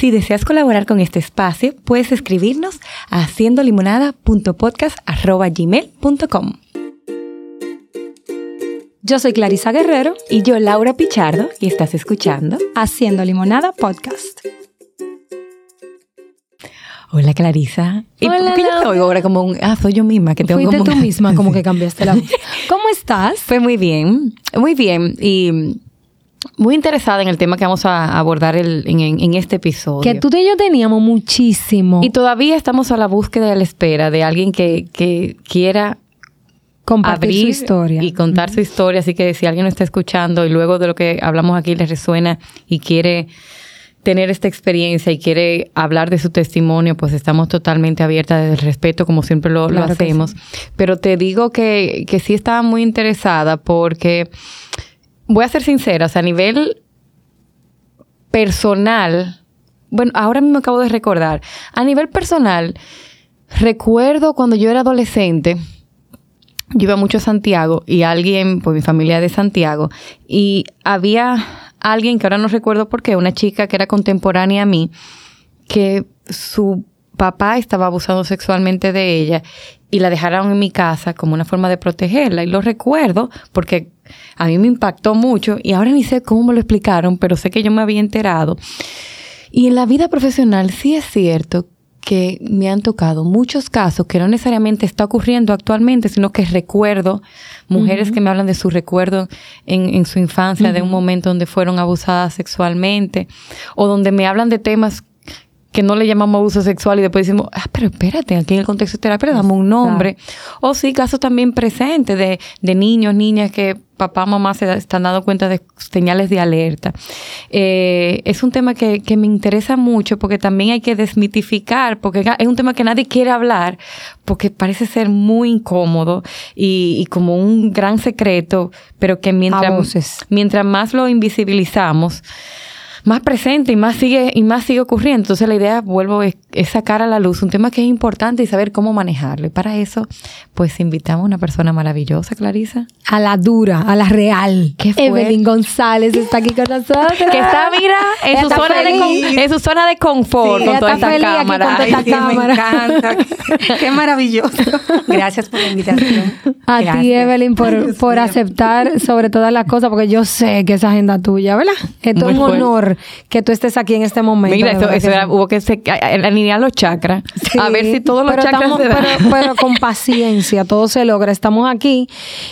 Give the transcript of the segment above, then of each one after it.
Si deseas colaborar con este espacio, puedes escribirnos a haciendolimonada.podcast.gmail.com Yo soy Clarisa Guerrero y yo Laura Pichardo y estás escuchando Haciendo Limonada Podcast. Hola Clarisa. ¿Y Hola, yo te oigo ahora como un, ah, soy yo misma que tengo Fuiste tú misma como que cambiaste la voz. ¿Cómo estás? Fue muy bien, muy bien y muy interesada en el tema que vamos a abordar en, este episodio. Que tú y yo teníamos muchísimo. Y todavía estamos a la búsqueda y a la espera de alguien que, quiera compartir su historia y contar su historia. Así que si alguien lo está escuchando y luego de lo que hablamos aquí le resuena y quiere tener esta experiencia y quiere hablar de su testimonio, pues estamos totalmente abiertas del respeto, como siempre lo, hacemos. Pero te digo que, que sí estaba muy interesada porque voy a ser sincera, o sea, a nivel personal, bueno, ahora mismo acabo de recordar, a nivel personal, recuerdo cuando yo era adolescente, yo iba mucho a Santiago y alguien, pues mi familia de Santiago, y había alguien que ahora no recuerdo por qué, una chica que era contemporánea a mí, que su papá estaba abusando sexualmente de ella y la dejaron en mi casa como una forma de protegerla. Y lo recuerdo porque a mí me impactó mucho y ahora ni sé cómo me lo explicaron, pero sé que yo me había enterado. Y en la vida profesional sí es cierto que me han tocado muchos casos que no necesariamente está ocurriendo actualmente, sino que recuerdo mujeres que me hablan de su recuerdo en, su infancia, de un momento donde fueron abusadas sexualmente, o donde me hablan de temas que no le llamamos abuso sexual y después decimos, ah, pero espérate, aquí en el contexto de terapia le damos un nombre. O sí, casos también presentes de, de niños, niñas que papá, mamá se están dando cuenta de señales de alerta. Eh, es un tema que, que, me interesa mucho porque también hay que desmitificar, porque es un tema que nadie quiere hablar, porque parece ser muy incómodo y, y como un gran secreto, pero que mientras, mientras más lo invisibilizamos, más presente y más sigue y más sigue ocurriendo. Entonces la idea, vuelvo, es, sacar a la luz un tema que es importante y saber cómo manejarlo. Y para eso, pues invitamos a una persona maravillosa, Clarisa. A la dura, a la real. ¿Qué fue? Evelyn González está aquí con nosotros. que está, mira, en, su zona, de, en su zona de confort con toda esta cámara. Me encanta. Qué maravilloso. Gracias por la invitación. A ti, Evelyn, por, por aceptar sobre todas las cosas, porque yo sé que esa agenda tuya, ¿verdad? Esto es un honor que tú estés aquí en este momento. Mira, eso, hubo que alinear los chakras. a ver si todos los chakras se pero, con paciencia, todo se logra. Estamos aquí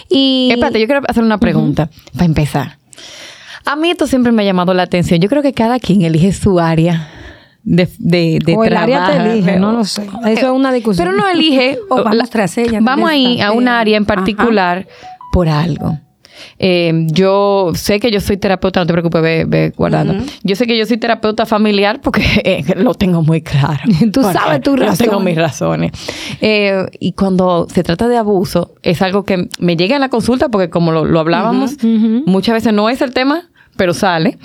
y... Espérate, yo quiero hacer una pregunta para empezar. A mí esto siempre me ha llamado la atención. Yo creo que cada quien elige su área de, de, de o el área te elige, no lo sé. Eso es una discusión. Pero no elige. o vamos tras ella. Vamos ahí a un área en particular por algo. Eh, yo sé que yo soy terapeuta, no te preocupes, ve, guardando. Yo sé que yo soy terapeuta familiar porque eh, lo tengo muy claro. Tú sabes tu razón. Yo tengo mis razones. Eh, y cuando se trata de abuso, es algo que me llega a la consulta porque como lo, hablábamos, muchas veces no es el tema, pero sale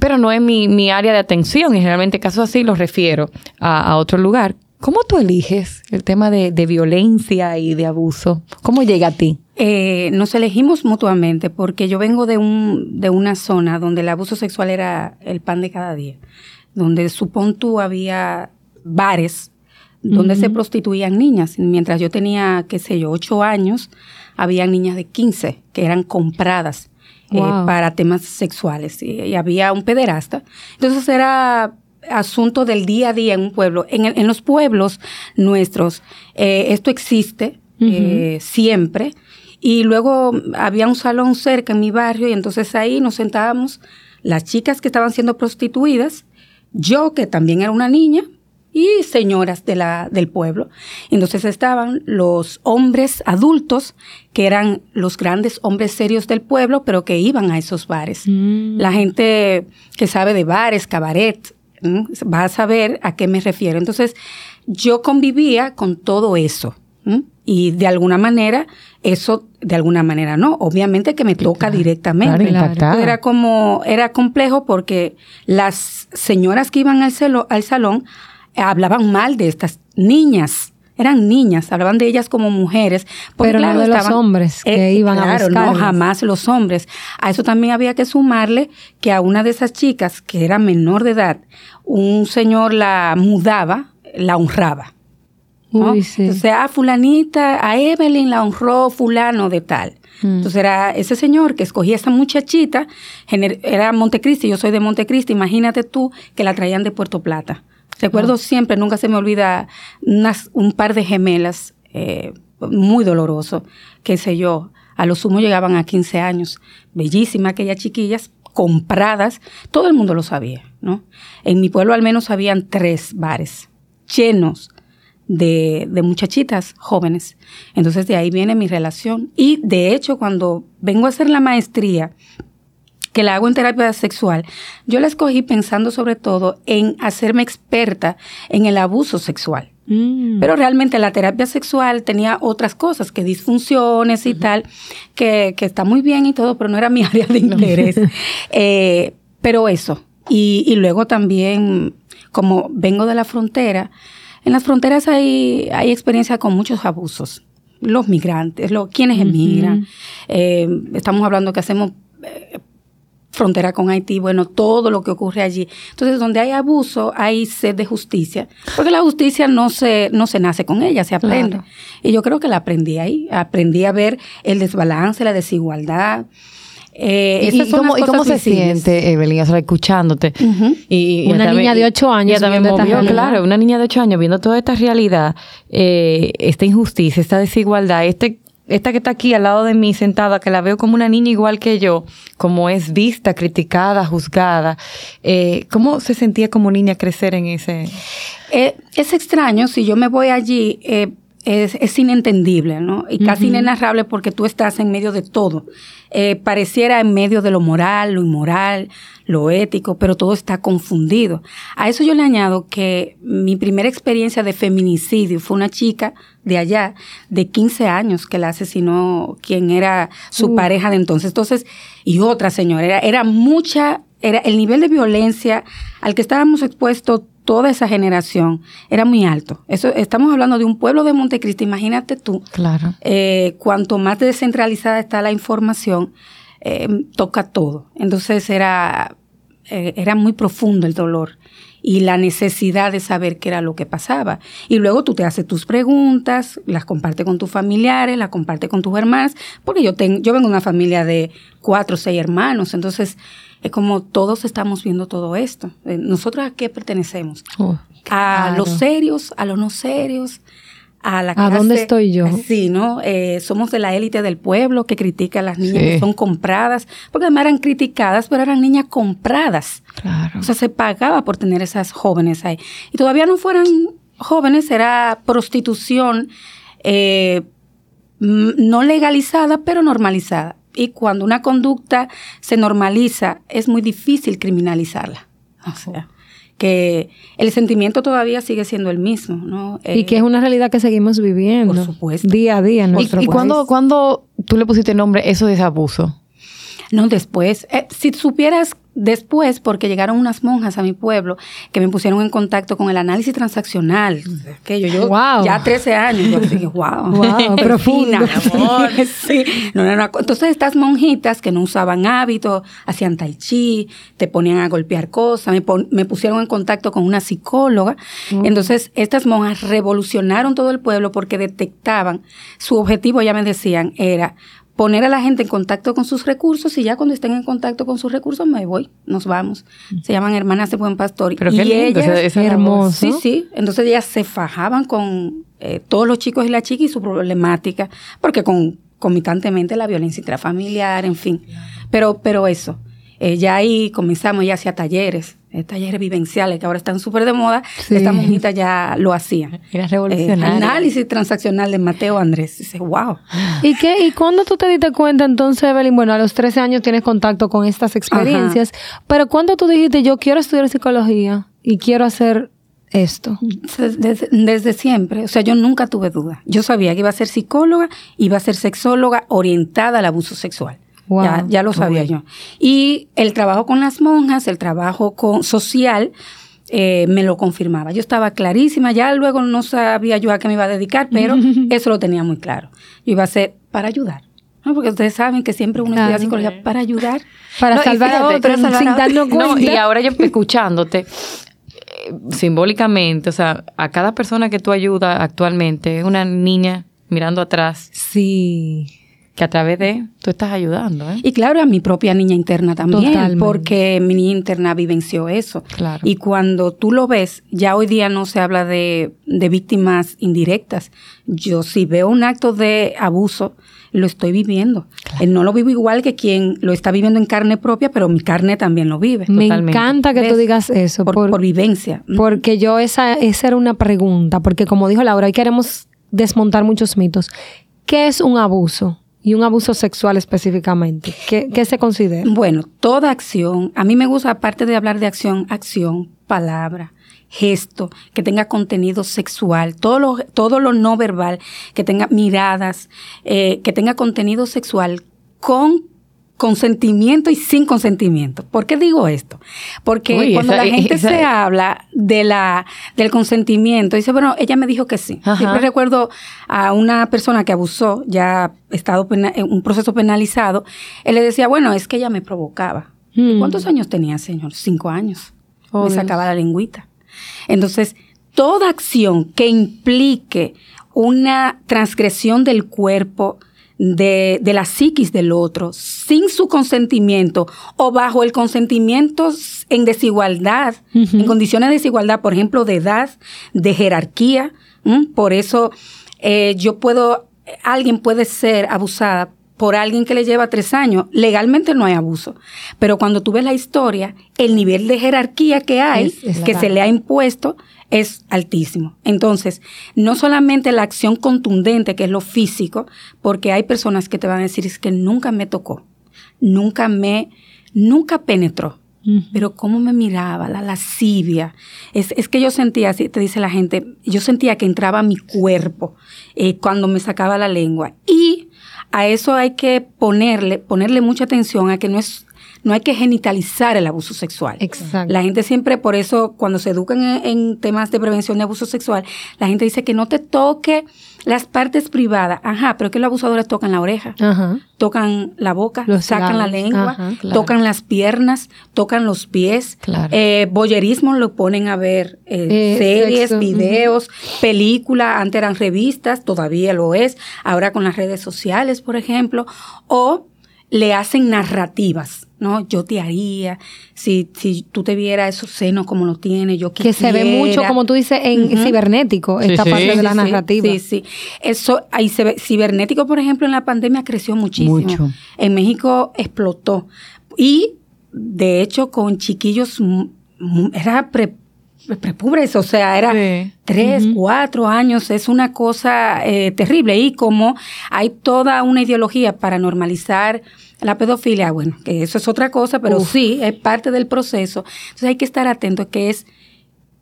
pero no es mi, área de atención y generalmente casos así los refiero a, otro lugar. ¿Cómo tú eliges el tema de, de, violencia y de abuso? ¿Cómo llega a ti? Eh, nos elegimos mutuamente porque yo vengo de, un, de una zona donde el abuso sexual era el pan de cada día, donde supón tú había bares donde se prostituían niñas. Mientras yo tenía, qué sé yo, ocho años, había niñas de 15 que eran compradas eh, para temas sexuales y, había un pederasta. Entonces era asunto del día a día en un pueblo. En, en los pueblos nuestros eh, esto existe siempre y luego había un salón cerca en mi barrio y entonces ahí nos sentábamos las chicas que estaban siendo prostituidas, yo que también era una niña y señoras de la, del pueblo. Entonces estaban los hombres adultos, que eran los grandes hombres serios del pueblo, pero que iban a esos bares. Mm. La gente que sabe de bares, cabaret, va a saber a qué me refiero. Entonces, yo convivía con todo eso. Y de alguna manera, eso de alguna manera no. Obviamente que me toca directamente. Era como, era complejo porque las señoras que iban al, al salón hablaban mal de estas niñas. eran niñas, hablaban de ellas como mujeres. Pero no de los hombres que eh, iban a buscar. no, jamás los hombres. A eso también había que sumarle que a una de esas chicas, que era menor de edad, un señor la mudaba, la honraba. ¿No? Uy, sí. Entonces, a fulanita, a Evelyn la honró fulano de tal. Mm. Entonces era ese señor que escogía a esa muchachita, era Montecristi, yo soy de Montecristi, imagínate tú que la traían de Puerto Plata. Recuerdo siempre, nunca se me olvida, un par de gemelas, eh, muy doloroso, qué sé yo, a lo sumo llegaban a 15 años, bellísimas aquellas chiquillas, compradas, todo el mundo lo sabía, ¿no? En mi pueblo al menos habían tres bares llenos de, de, muchachitas jóvenes. Entonces de ahí viene mi relación. Y de hecho, cuando vengo a hacer la maestría, que la hago en terapia sexual, yo la escogí pensando sobre todo en hacerme experta en el abuso sexual. Mm. Pero realmente la terapia sexual tenía otras cosas, que disfunciones y tal, que, que, está muy bien y todo, pero no era mi área de interés. eh, pero eso. Y, y luego también, como vengo de la frontera, en las fronteras hay, hay experiencia con muchos abusos. Los migrantes, los, quienes emigran. Eh, estamos hablando que hacemos eh, frontera con Haití, bueno, todo lo que ocurre allí. Entonces, donde hay abuso, hay sed de justicia, porque la justicia no se, no se nace con ella, se aprende. Y yo creo que la aprendí ahí, aprendí a ver el desbalance, la desigualdad. Eh, ¿Y, cómo, ¿Y, cómo, se siente, Evelyn, escuchándote? y, una niña de ocho años. también movió, claro, una niña de ocho años viendo toda esta realidad, eh, esta injusticia, esta desigualdad, este esta que está aquí al lado de mí sentada, que la veo como una niña igual que yo, como es vista, criticada, juzgada, eh, ¿cómo se sentía como niña crecer en ese? Eh, es extraño, si yo me voy allí, eh, es, es, inentendible, ¿no? Y casi inenarrable porque tú estás en medio de todo. Eh, pareciera en medio de lo moral, lo inmoral, lo ético, pero todo está confundido. A eso yo le añado que mi primera experiencia de feminicidio fue una chica de allá, de 15 años, que la asesinó quien era su pareja de entonces. Entonces, y otra señora, era, era mucha, era el nivel de violencia al que estábamos expuestos toda esa generación era muy alto. Eso estamos hablando de un pueblo de Montecristi, imagínate tú. Claro. Eh, cuanto más descentralizada está la información, eh, toca todo. Entonces era eh, era muy profundo el dolor y la necesidad de saber qué era lo que pasaba. Y luego tú te haces tus preguntas, las compartes con tus familiares, las compartes con tus hermanas, porque yo, tengo, yo vengo de una familia de cuatro o seis hermanos, entonces es como todos estamos viendo todo esto. Eh, ¿Nosotros a qué pertenecemos? Oh, a los serios, a los no serios, a la ¿A dónde estoy yo? Sí, ¿no? Eh, somos de la élite del pueblo que critica a las niñas que son compradas, porque además eran criticadas, pero eran niñas compradas. Claro. O sea, se pagaba por tener esas jóvenes ahí. Y todavía no fueran jóvenes, era prostitución eh, no legalizada, pero normalizada. Y cuando una conducta se normaliza, es muy difícil criminalizarla. O sea, que el sentimiento todavía sigue siendo el mismo, ¿no? y que es una realidad que seguimos viviendo. Por supuesto. Día a día en nuestro ¿Y, y cuándo, tú le pusiste nombre eso de ese abuso? No, después. Eh, si supieras Después, porque llegaron unas monjas a mi pueblo que me pusieron en contacto con el análisis transaccional. Que yo, ya 13 años, yo dije, wow, wow amor. sí. no, no, no. Entonces, estas monjitas que no usaban hábitos, hacían tai chi, te ponían a golpear cosas, me, me pusieron en contacto con una psicóloga. Mm. Entonces, estas monjas revolucionaron todo el pueblo porque detectaban, su objetivo, ya me decían, era poner a la gente en contacto con sus recursos y ya cuando estén en contacto con sus recursos me voy, nos vamos. Se llaman hermanas de buen pastor. Pero qué lindo, es hermoso. Sí, sí. Entonces ellas se fajaban con eh, todos los chicos y la chica y su problemática, porque con, concomitantemente la violencia intrafamiliar, en fin. Pero, pero eso. Eh, ya ahí comenzamos, ya hacia talleres, eh, talleres vivenciales que ahora están súper de moda. Esta monjita ya lo hacía. Era revolucionario. Eh, análisis transaccional de Mateo Andrés. Dice, wow. ¿Y qué? ¿Y cuándo tú te diste cuenta entonces, Evelyn? Bueno, a los 13 años tienes contacto con estas experiencias, pero ¿cuándo tú dijiste, yo quiero estudiar psicología y quiero hacer esto? Desde, desde, siempre. O sea, yo nunca tuve duda. Yo sabía que iba a ser psicóloga, iba a ser sexóloga orientada al abuso sexual ya, lo sabía yo. Y el trabajo con las monjas, el trabajo con, social, eh, me lo confirmaba. Yo estaba clarísima, ya luego no sabía yo a qué me iba a dedicar, pero eso lo tenía muy claro. Yo iba a ser para ayudar. ¿no? Porque ustedes saben que siempre uno Claro. estudia psicología para ayudar. Para No, salvar a otros salvar sin a darnos cuenta. No, y ahora yo escuchándote, eh, simbólicamente, o sea, a cada persona que tú ayudas actualmente es una niña mirando atrás Sí. Que a través de tú estás ayudando, ¿eh? Y claro, a mi propia niña interna también, Totalmente. porque mi niña interna vivenció eso. Claro. Y cuando tú lo ves, ya hoy día no se habla de, de víctimas indirectas. Yo si veo un acto de abuso, lo estoy viviendo. Eh, No lo vivo igual que quien lo está viviendo en carne propia, pero mi carne también lo vive. Me Totalmente. encanta que tú ¿Ves? digas eso. por, por- por vivencia. Porque yo, esa, esa era una pregunta, porque como dijo Laura, hoy queremos desmontar muchos mitos. ¿Qué es un abuso? Y un abuso sexual específicamente. ¿Qué, qué se considera? Bueno, toda acción, a mí me gusta, aparte de hablar de acción, acción, palabra, gesto, que tenga contenido sexual, todo lo, todo lo no verbal, que tenga miradas, eh, que tenga contenido sexual con consentimiento y sin consentimiento. ¿Por qué digo esto? Porque Uy, cuando esa- la gente esa- se habla de la, del consentimiento, dice, bueno, ella me dijo que sí. Ajá. Siempre recuerdo a una persona que abusó, ya estado pena- en un proceso penalizado, él le decía, bueno, es que ella me provocaba. Hmm. ¿Cuántos años tenía, señor? Cinco años. Oh, me Dios. sacaba la lengüita. Entonces, toda acción que implique una transgresión del cuerpo, de, de la psiquis del otro, sin su consentimiento o bajo el consentimiento en desigualdad, en condiciones de desigualdad, por ejemplo, de edad, de jerarquía. Por eso eh, yo puedo, alguien puede ser abusada por alguien que le lleva tres años, legalmente no hay abuso. Pero cuando tú ves la historia, el nivel de jerarquía que hay, Es- es que se le ha impuesto, es altísimo. Entonces, no solamente la acción contundente, que es lo físico, porque hay personas que te van a decir, es que nunca me tocó, nunca me, nunca penetró. Pero cómo me miraba, la lascivia. Es, es que yo sentía, así te dice la gente, yo sentía que entraba a mi cuerpo eh, cuando me sacaba la lengua. Y a eso hay que ponerle, ponerle mucha atención a que no es, no hay que genitalizar el abuso sexual. Exacto. La gente siempre, por eso, cuando se educan en, en temas de prevención de abuso sexual, la gente dice que no te toque las partes privadas. Ajá, pero que los abusadores tocan la oreja Ajá. tocan la boca, Los sacan la lengua, ajá, claro. tocan las piernas, tocan los pies. Claro. Eh, boyerismo lo ponen a ver eh, Eh, series, sexo, videos, películas, antes eran revistas, todavía lo es, ahora con las redes sociales, por ejemplo, o le hacen narrativas, ¿no? Yo te haría, si, si tú te vieras esos senos como lo tiene, yo Que quisiera. se ve mucho, como tú dices, en cibernético, Sí, esta sí. parte de Sí, la Sí, narrativa. Sí, sí. Eso, ahí se ve, cibernético, por ejemplo, en la pandemia creció muchísimo. Mucho. En México explotó. Y, de hecho, con chiquillos, era pre, prepubres, o sea, era Sí. tres, cuatro años, es una cosa eh, terrible. Y como hay toda una ideología para normalizar la pedofilia, bueno, que eso es otra cosa, pero Uf. sí, es parte del proceso. Entonces hay que estar atento que es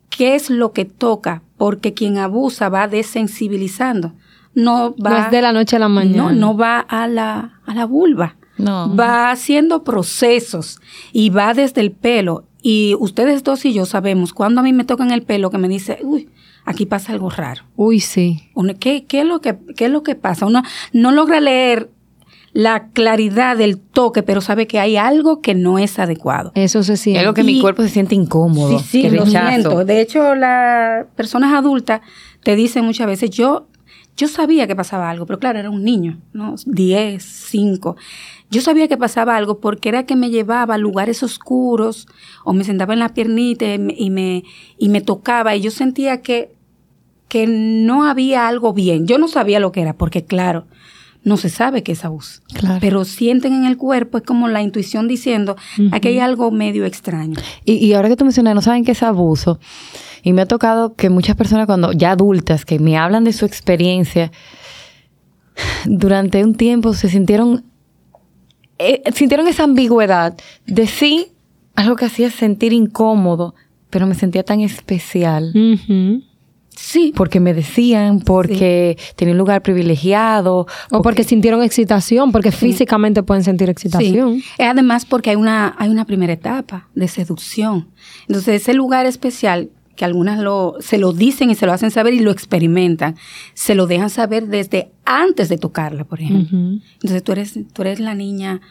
qué es lo que toca, porque quien abusa va desensibilizando. No va No es de la noche a la mañana. No, no va a la, a la vulva. No. Va haciendo procesos y va desde el pelo. Y ustedes dos y yo sabemos, cuando a mí me tocan el pelo, que me dice, uy, aquí pasa algo raro. Uy, sí. Uno, ¿qué, qué, es lo que, ¿Qué es lo que pasa? Uno no logra leer la claridad del toque, pero sabe que hay algo que no es adecuado. Eso se siente. Algo que mi cuerpo se siente incómodo. Sí, sí, que lo siento. De hecho, las personas adultas te dicen muchas veces, yo, yo sabía que pasaba algo, pero claro, era un niño, ¿no? 10, 5. Yo sabía que pasaba algo porque era que me llevaba a lugares oscuros o me sentaba en la piernita y me, y me, y me tocaba y yo sentía que, que no había algo bien. Yo no sabía lo que era porque, claro, no se sabe qué es abuso. Claro. Pero sienten en el cuerpo, es como la intuición diciendo, aquí hay algo medio extraño. Y, y ahora que tú mencionas, no saben qué es abuso. Y me ha tocado que muchas personas cuando ya adultas que me hablan de su experiencia durante un tiempo se sintieron eh, sintieron esa ambigüedad de sí algo que hacía sentir incómodo, pero me sentía tan especial. Sí. Porque me decían, porque tenía un lugar privilegiado. O porque sintieron excitación, porque físicamente pueden sentir excitación. Sí. Además, porque hay una, hay una primera etapa de seducción. Entonces, ese lugar especial que algunas lo, se lo dicen y se lo hacen saber y lo experimentan, se lo dejan saber desde antes de tocarla, por ejemplo. Entonces tú eres, tú eres la niña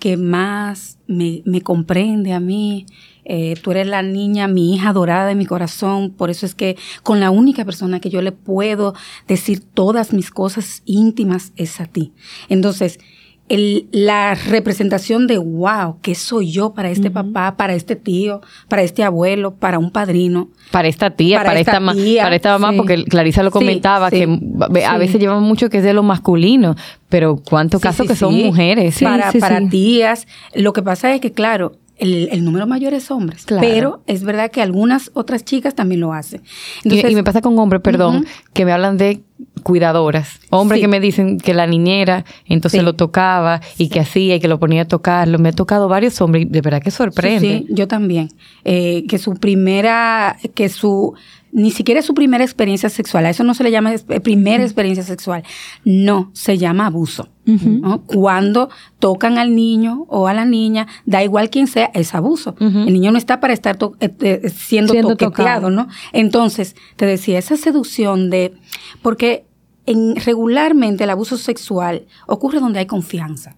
que más me, me comprende a mí, eh, tú eres la niña, mi hija adorada de mi corazón, por eso es que con la única persona que yo le puedo decir todas mis cosas íntimas es a ti. Entonces, el, la representación de, wow, ¿qué soy yo para este papá, para este tío, para este abuelo, para un padrino? Para esta tía, para, esta, tía, para esta mamá, sí. porque Clarisa lo comentaba, Sí, sí, que a veces llevamos mucho que es de lo masculino, pero cuántos casos que son sí. mujeres. para sí, para tías. Lo que pasa es que, claro, el, el número mayor es hombres, Claro. pero es verdad que algunas otras chicas también lo hacen. Y- Entonces, y, me pasa con hombres, perdón, que me hablan de cuidadoras. Hombres Sí. que me dicen que la niñera entonces Sí. lo tocaba y que hacía y que lo ponía a tocarlo. Me he tocado varios hombres y de verdad que sorprende. Sí, sí, yo también. Eh, que su primera, que su, ni siquiera es su primera experiencia sexual, a eso no se le llama eh, primera experiencia sexual, no, se llama abuso. ¿no? Cuando tocan al niño o a la niña, da igual quién sea, es abuso. El niño no está para estar to- eh, eh, siendo, Siendo toqueteado. ¿no? Entonces, te decía, esa seducción de, porque en, regularmente el abuso sexual ocurre donde hay confianza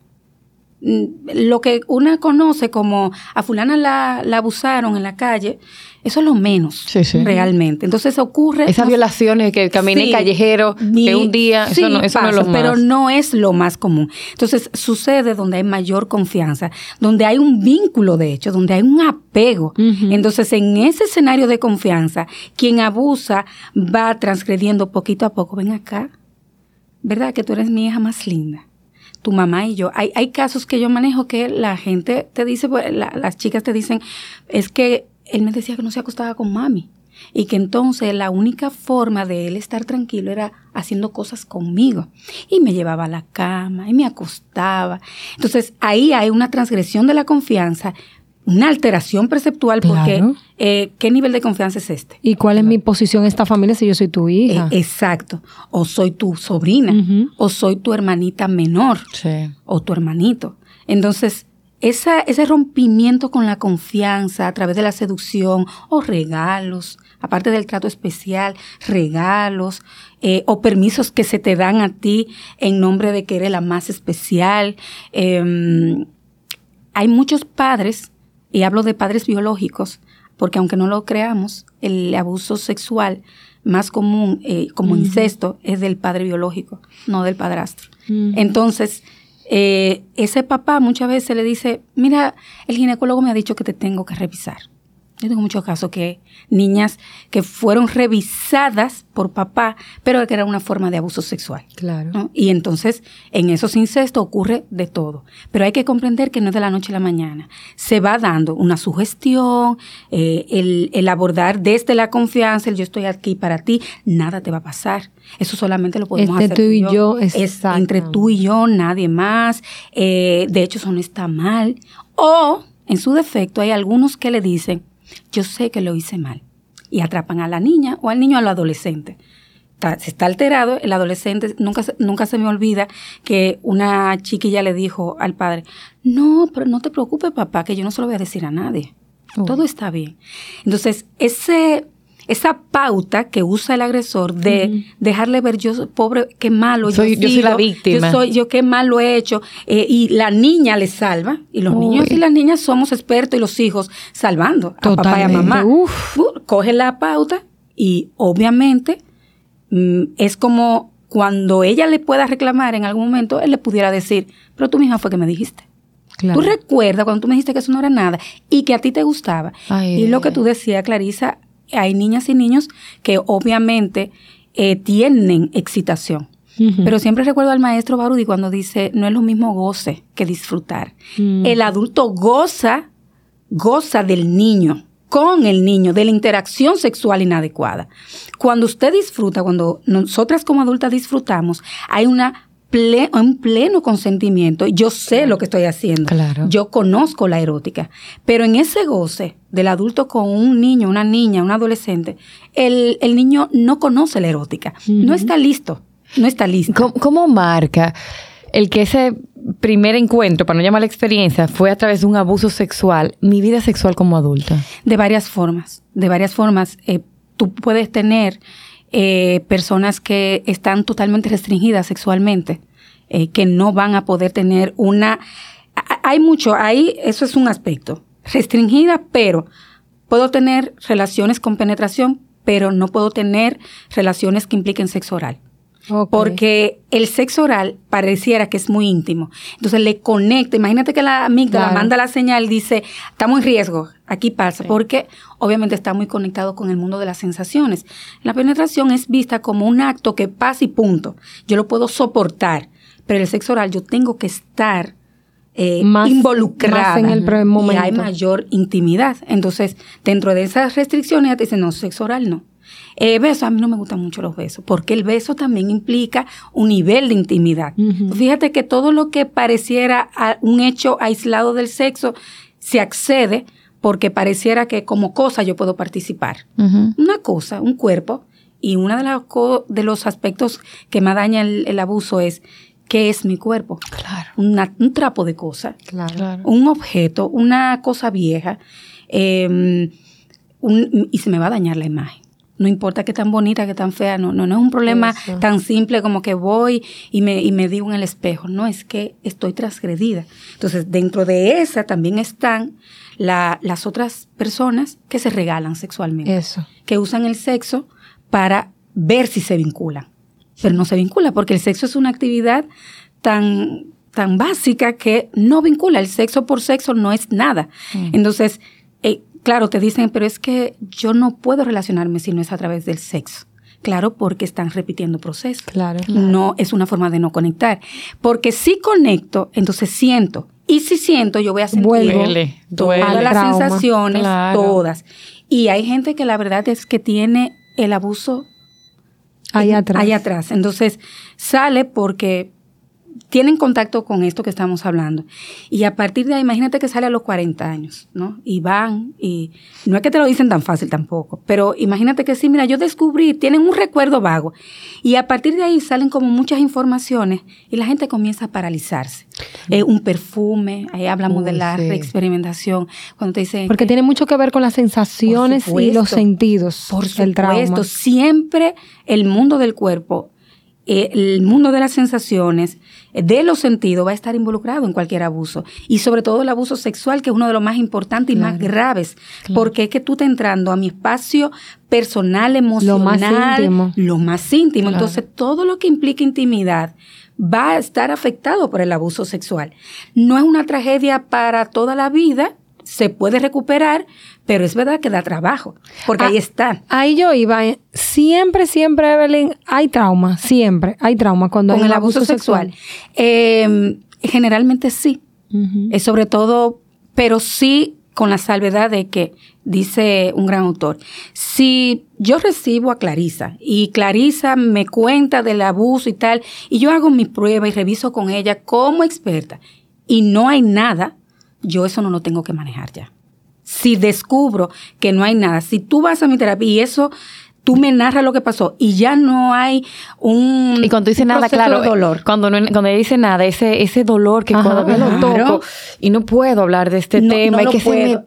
lo que una conoce como a fulana la, la abusaron en la calle, eso es lo menos Sí, sí. realmente. Entonces ocurre... Esas no- violaciones que caminé Sí. callejero, Ni- un día, eso no, eso no es lo Pero más. no es lo más común. Entonces, sucede donde hay mayor confianza, donde hay un vínculo, de hecho, donde hay un apego. Entonces, en ese escenario de confianza, quien abusa va transgrediendo poquito a poco. Ven acá, ¿verdad? Que tú eres mi hija más linda. Tu mamá y yo. Hay, hay casos que yo manejo que la gente te dice, pues, la- las chicas te dicen, es que él me decía que no se acostaba con mami. Y que entonces la única forma de él estar tranquilo era haciendo cosas conmigo. Y me llevaba a la cama y me acostaba. Entonces ahí hay una transgresión de la confianza, una alteración perceptual porque Claro. eh, ¿qué nivel de confianza es este? ¿Y cuál es mi posición en esta familia si yo soy tu hija? Eh, exacto. O soy tu sobrina, o soy tu hermanita menor, Sí. o tu hermanito. Entonces, esa, ese rompimiento con la confianza a través de la seducción o regalos, aparte del trato especial, regalos eh, o permisos que se te dan a ti en nombre de que eres la más especial. Em, hay muchos padres, y hablo de padres biológicos, porque aunque no lo creamos, el abuso sexual más común eh, como incesto es del padre biológico, no del padrastro. Entonces, eh, ese papá muchas veces le dice, mira, el ginecólogo me ha dicho que te tengo que revisar. Yo tengo muchos casos que niñas que fueron revisadas por papá, pero que era una forma de abuso sexual. Claro. ¿no? Y entonces en esos incestos ocurre de todo. Pero hay que comprender que no es de la noche a la mañana. Se va dando una sugestión, eh, el, el abordar desde la confianza, el yo estoy aquí para ti, nada te va a pasar. Eso solamente lo podemos Entre hacer tú y tú yo, Es entre tú y yo, nadie más. Eh, de hecho, eso no está mal. O, en su defecto, hay algunos que le dicen, yo sé que lo hice mal. Y atrapan a la niña o al niño o al adolescente. Está- se está alterado, el adolescente, nunca, se- nunca se me olvida que una chiquilla le dijo al padre, no, pero no te preocupes papá, que yo no se lo voy a decir a nadie. Oh. Todo está bien. Entonces, ese, esa pauta que usa el agresor de dejarle ver yo, pobre, qué malo Soy- yo yo soy la víctima. Yo soy, yo qué mal lo he hecho. eh, y la niña le salva. Y los niños y las niñas somos expertos y los hijos salvando a papá y a mamá. Uf. Uh, Coge la pauta y obviamente mm, es como cuando ella le pueda reclamar en algún momento, él le pudiera decir, pero tú misma fue que me dijiste. Claro. Tú recuerdas cuando tú me dijiste que eso no era nada y que a ti te gustaba. Ay, y lo que tú decías, Clarisa, hay niñas y niños que obviamente eh, tienen excitación. Pero siempre recuerdo al maestro Barudi cuando dice, no es lo mismo goce que disfrutar. Mm. El adulto goza, goza del niño, con el niño, de la interacción sexual inadecuada. Cuando usted disfruta, cuando nosotras como adultas disfrutamos, hay una en pleno consentimiento. Yo sé lo que estoy haciendo. Claro. Yo conozco la erótica. Pero en ese goce del adulto con un niño, una niña, un adolescente, el, el niño no conoce la erótica. No está listo. No está listo. ¿Cómo, cómo marca el que ese primer encuentro, para no llamar la experiencia, fue a través de un abuso sexual, mi vida sexual como adulta? De varias formas. De varias formas. Eh, tú puedes tener eh, personas que están totalmente restringidas sexualmente, eh, que no van a poder tener una... Hay mucho, ahí eso es un aspecto. Restringida, pero puedo tener relaciones con penetración, pero no puedo tener relaciones que impliquen sexo oral. Porque el sexo oral pareciera que es muy íntimo. Entonces le conecta. Imagínate que la amígdala Claro. manda la señal, dice, estamos en riesgo, aquí pasa. Porque obviamente está muy conectado con el mundo de las sensaciones. La penetración es vista como un acto que pasa y punto. Yo lo puedo soportar. Pero el sexo oral yo tengo que estar eh, Más- involucrada. más en el primer momento. Y hay mayor intimidad. Entonces, dentro de esas restricciones, ya te dicen, no, sexo oral no. Eh, beso, a mí no me gustan mucho los besos, porque el beso también implica un nivel de intimidad. Fíjate que todo lo que pareciera a- un hecho aislado del sexo se accede porque pareciera que como cosa yo puedo participar. Una cosa, un cuerpo, y uno de, las de los aspectos que más daña el, el abuso es qué es mi cuerpo. Claro. Una- un trapo de cosa, Claro. Claro. un objeto, una cosa vieja, eh, un- y se me va a dañar la imagen. No importa qué tan bonita, qué tan fea, no, no, no es un problema Eso. tan simple como que voy y me, y me digo en el espejo. No, es que estoy transgredida. Entonces, dentro de esa también están la- las otras personas que se regalan sexualmente Eso. que usan el sexo para ver si se vinculan. Pero no se vincula porque el sexo es una actividad tan, tan básica que no vincula. El sexo por sexo no es nada. Entonces, eh, claro, te dicen, pero es que yo no puedo relacionarme si no es a través del sexo. Claro, porque están repitiendo procesos. Claro. No es una forma de no conectar. Porque si conecto, entonces siento. Y si siento, yo voy a sentir Vuelvo. Duele, todas duele. las Trauma. sensaciones, Claro. todas. Y hay gente que la verdad es que tiene el abuso Ahí atrás. Ahí atrás. Entonces, sale porque tienen contacto con esto que estamos hablando. Y a partir de ahí, imagínate que sale a los 40 años, ¿no? Y van, y no es que te lo dicen tan fácil tampoco, pero imagínate que sí, mira, yo descubrí, tienen un recuerdo vago. Y a partir de ahí salen como muchas informaciones y la gente comienza a paralizarse. Eh, un perfume, ahí hablamos de la sí. reexperimentación, cuando te dicen... Porque que- tiene mucho que ver con las sensaciones y supuesto. los sentidos por del trauma. supuesto, siempre el mundo del cuerpo, eh, el mundo de las sensaciones, de los sentidos va a estar involucrado en cualquier abuso. Y sobre todo el abuso sexual, que es uno de los más importantes y más graves. Porque es que tú estás entrando a mi espacio personal, Lo emocional, más íntimo. lo más íntimo. Claro. Entonces, todo lo que implica intimidad va a estar afectado por el abuso sexual. No es una tragedia para toda la vida, se puede recuperar, pero es verdad que da trabajo, porque Ah, ahí está. Ahí yo iba. eh, Siempre, siempre, Evelyn, hay trauma. Siempre hay trauma cuando Con hay el abuso sexual. Eh, generalmente sí, es sobre todo, pero sí con la salvedad de que, dice un gran autor, si yo recibo a Clarisa y Clarisa me cuenta del abuso y tal, y yo hago mi prueba y reviso con ella como experta, y no hay nada, yo eso no lo tengo que manejar ya. Si descubro que no hay nada, si tú vas a mi terapia y eso, tú me narras lo que pasó y ya no hay un, Y cuando dice nada, claro, dolor. Cuando, no, cuando ella dice nada, ese, ese dolor que Ajá, todavía lo claro. toco y no puedo hablar de este No, tema no y que se me,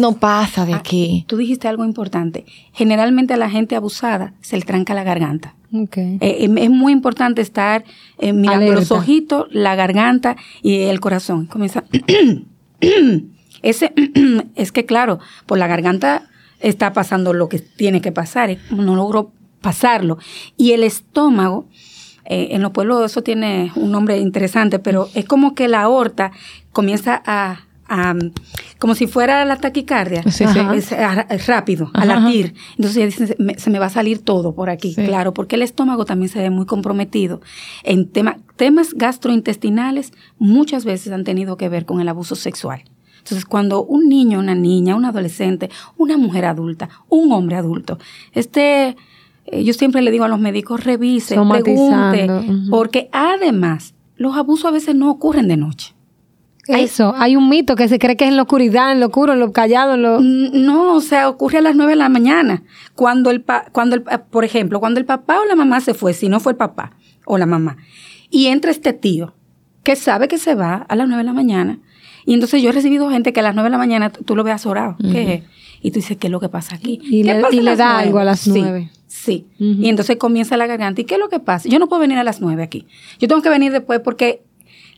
no pasa de Ah, aquí. Tú dijiste algo importante. Generalmente a la gente abusada se le tranca la garganta. Eh, em- es muy importante estar eh, mirando los ojitos, la garganta y el corazón. Comienza. Ese es que claro, por la garganta está pasando lo que tiene que pasar. eh, No logro pasarlo. Y el estómago, eh, en los pueblos eso tiene un nombre interesante, pero es como que la aorta comienza a, a- como si fuera la taquicardia. Sí, sí. Es, a- es rápido, a Ajá, ajá. latir. Entonces ella dice, "Me- se me va a salir todo por aquí. Sí. Claro, porque el estómago también se ve muy comprometido. En tema- temas gastrointestinales muchas veces han tenido que ver con el abuso sexual. Entonces, cuando un niño, una niña, un adolescente, una mujer adulta, un hombre adulto, esté eh, yo siempre le digo a los médicos, revise, pregunte, porque además los abusos a veces no ocurren de noche. Eso, hay un mito que se cree que es en la oscuridad, en lo oscuro, en lo callado, en lo... No, o sea, ocurre a las nueve de la mañana. Cuando el, pa- cuando el, por ejemplo, cuando el papá o la mamá se fue, si no fue el papá o la mamá, y entra este tío que sabe que se va a las nueve de la mañana, y entonces yo he recibido gente que a las nueve de la mañana tú, lo ves azorado, ¿qué es? Y tú dices, ¿qué es lo que pasa aquí? Y ¿Qué le- pasa y le las da nueve? algo a las Sí, nueve. Sí, y entonces comienza la garganta. ¿Y qué es lo que pasa? Yo no puedo venir a las nueve aquí. Yo tengo que venir después porque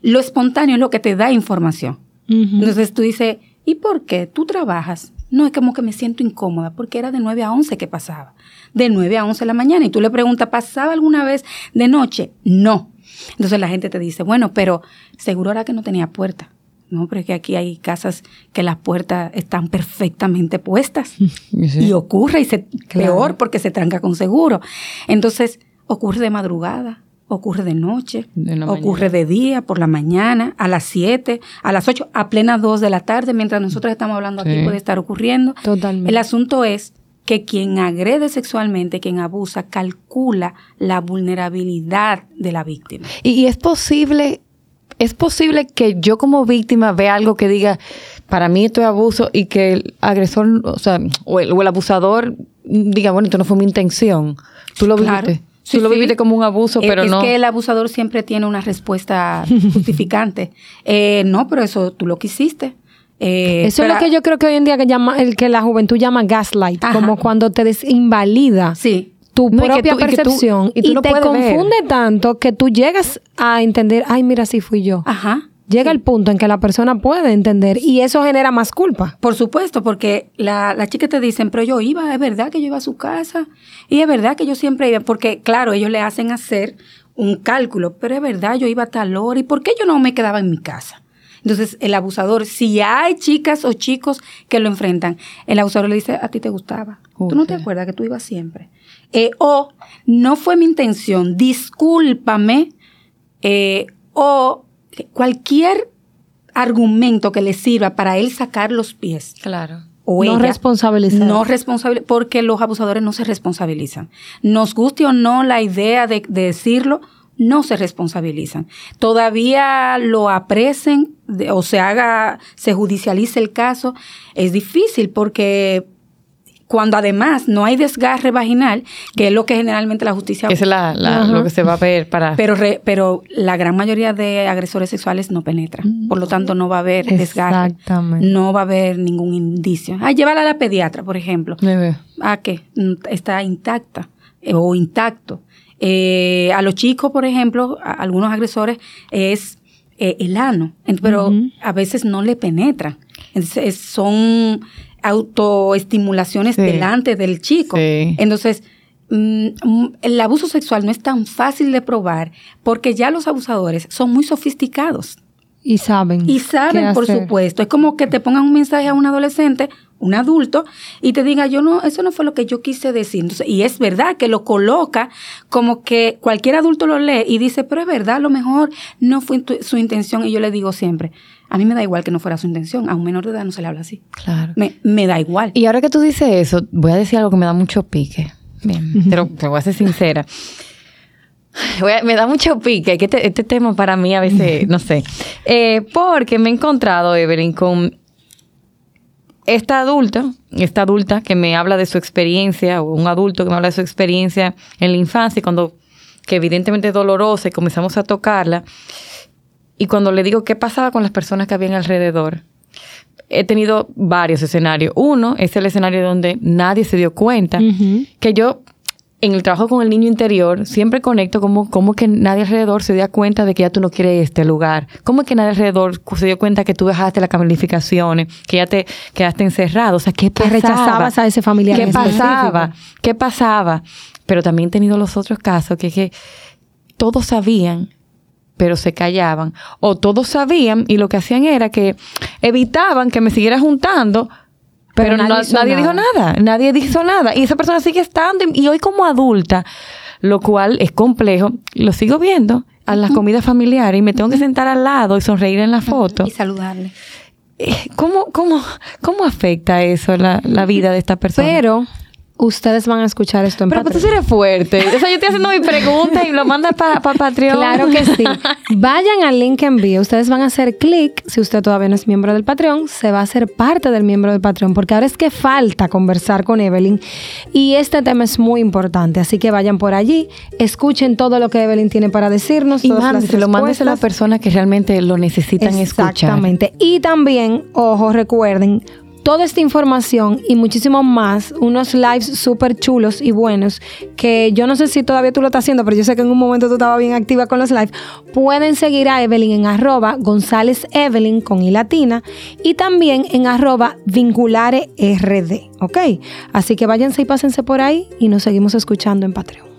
lo espontáneo es lo que te da información. Entonces tú dices, ¿y por qué? ¿Tú trabajas? No, es como que me siento incómoda, porque era de 9 a 11 que pasaba. De 9 a 11 de la mañana. Y tú le preguntas, ¿pasaba alguna vez de noche? No. Entonces la gente te dice, bueno, pero seguro era que no tenía puerta. No, pero es que aquí hay casas que las puertas están perfectamente puestas. Y ocurre y se Claro. peor porque se tranca con seguro. Entonces, ocurre de madrugada, ocurre de noche, De ocurre de día, por la mañana, a las 7, a las 8, a plena 2 de la tarde, mientras nosotros estamos hablando aquí puede estar ocurriendo. Totalmente. El asunto es que quien agrede sexualmente, quien abusa, calcula la vulnerabilidad de la víctima. Y, y es posible, es posible que yo como víctima vea algo que diga, para mí esto es abuso y que el agresor, o sea, o el, o el abusador diga, bueno, esto no fue mi intención. Tú lo Claro. viviste. Sí, Tú lo sí. viviste como un abuso, Eh, pero es no. que el abusador siempre tiene una respuesta justificante. Eh, no, pero eso tú lo quisiste. Eh, Eso es lo que yo creo que hoy en día que llama, el que la juventud llama gaslight, Ajá. como cuando te desinvalida Sí. tu No, propia y tú- percepción y y, tú no te ver. confunde tanto que tú llegas a entender, ay, mira, sí fui yo. Ajá. Llega el punto en que la persona puede entender y eso genera más culpa. Por supuesto, porque la, la chica te dicen, pero yo iba, es verdad que yo iba a su casa, y es verdad que yo siempre iba, porque claro, ellos le hacen hacer un cálculo, pero es verdad, yo iba a tal hora, ¿y por qué yo no me quedaba en mi casa? Entonces, el abusador, si hay chicas o chicos que lo enfrentan, el abusador le dice, a ti te gustaba. ¿Tú no te acuerdas que tú ibas siempre? Eh, o, no fue mi intención, discúlpame, eh, o cualquier argumento que le sirva para él sacar los pies Claro. o No ella, responsabilizar. No responsable, porque los abusadores no se responsabilizan. Nos guste o no la idea de, de decirlo, no se responsabilizan. Todavía lo apresen de- o se haga, se judicialice el caso. Es difícil porque cuando además no hay desgarre vaginal, que es lo que generalmente la justicia esa es la, la- lo que se va a ver para... pero, re- pero la gran mayoría de agresores sexuales no penetran. Por lo tanto, no va a haber desgarre. Exactamente. No va a haber ningún indicio. Ah, llévala a la pediatra, por ejemplo. Bebé. Ah, que está intacta eh, o intacto. Eh, a los chicos, por ejemplo, a algunos agresores es eh, el ano, pero a veces no le penetran. Entonces, son autoestimulaciones Sí. delante del chico. Sí. Entonces, mm, mm, el abuso sexual no es tan fácil de probar porque ya los abusadores son muy sofisticados Y saben. y saben, por hacer. supuesto. Es como que te pongan un mensaje a un adolescente, un adulto, y te diga, yo no, eso no fue lo que yo quise decir. Entonces, y es verdad que lo coloca como que cualquier adulto lo lee y dice, pero es verdad, a lo mejor no fue su intención. Y yo le digo siempre, a mí me da igual que no fuera su intención. A un menor de edad no se le habla así. Claro. Me, me da igual. Y ahora que tú dices eso, voy a decir algo que me da mucho pique. Bien, pero te voy a ser sincera. A- me da mucho pique que este, este tema para mí a veces, no sé. Eh, porque me he encontrado, Evelyn, con esta adulta, esta adulta que me habla de su experiencia, o un adulto que me habla de su experiencia en la infancia, cuando, que evidentemente es dolorosa, y comenzamos a tocarla. Y cuando le digo qué pasaba con las personas que habían alrededor, he tenido varios escenarios. Uno es el escenario donde nadie se dio cuenta que yo en el trabajo con el niño interior siempre conecto como, como que nadie alrededor se dio cuenta de que ya tú no quieres este lugar. ¿Cómo es que nadie alrededor se dio cuenta que tú dejaste las calificaciones, que ya te quedaste encerrado? O sea, ¿qué Que pasaba? rechazabas a ese familiar ¿Qué pasaba? específico. ¿Qué pasaba? Pero también he tenido los otros casos que, que todos sabían, pero se callaban. O todos sabían y lo que hacían era que evitaban que me siguiera juntando, pero, Pero nadie no- hizo nadie dijo nada. Nadie dijo nada. Y esa persona sigue estando. Y, y hoy como adulta, lo cual es complejo, lo sigo viendo a las comidas familiares y me tengo que sentar al lado y sonreír en la foto. Y saludarle. Eh, ¿Cómo, cómo, cómo afecta eso la, la vida de esta persona? Pero ustedes van a escuchar esto en Pero pues, tú Patreon. sí eres fuerte. O sea, yo estoy haciendo mi pregunta y lo mandas para Patreon. Claro que sí. Vayan al link en bio. Ustedes van a hacer clic. Si usted todavía no es miembro del Patreon, se va a hacer parte del miembro del Patreon. Porque ahora es que falta conversar con Evelyn. Y este tema es muy importante. Así que vayan por allí. Escuchen todo lo que Evelyn tiene para decirnos. y mándeselo, mándeselo a personas que realmente lo necesitan escuchar. Exactamente. Y también, ojo, recuerden, toda esta información y muchísimo más, unos lives súper chulos y buenos, que yo no sé si todavía tú lo estás haciendo, pero yo sé que en un momento tú estabas bien activa con los lives, pueden seguir a Evelyn en arroba González Evelyn con i latina y también en arroba vinculare rd, ¿ok? Así que váyanse y pásense por ahí y nos seguimos escuchando en Patreon.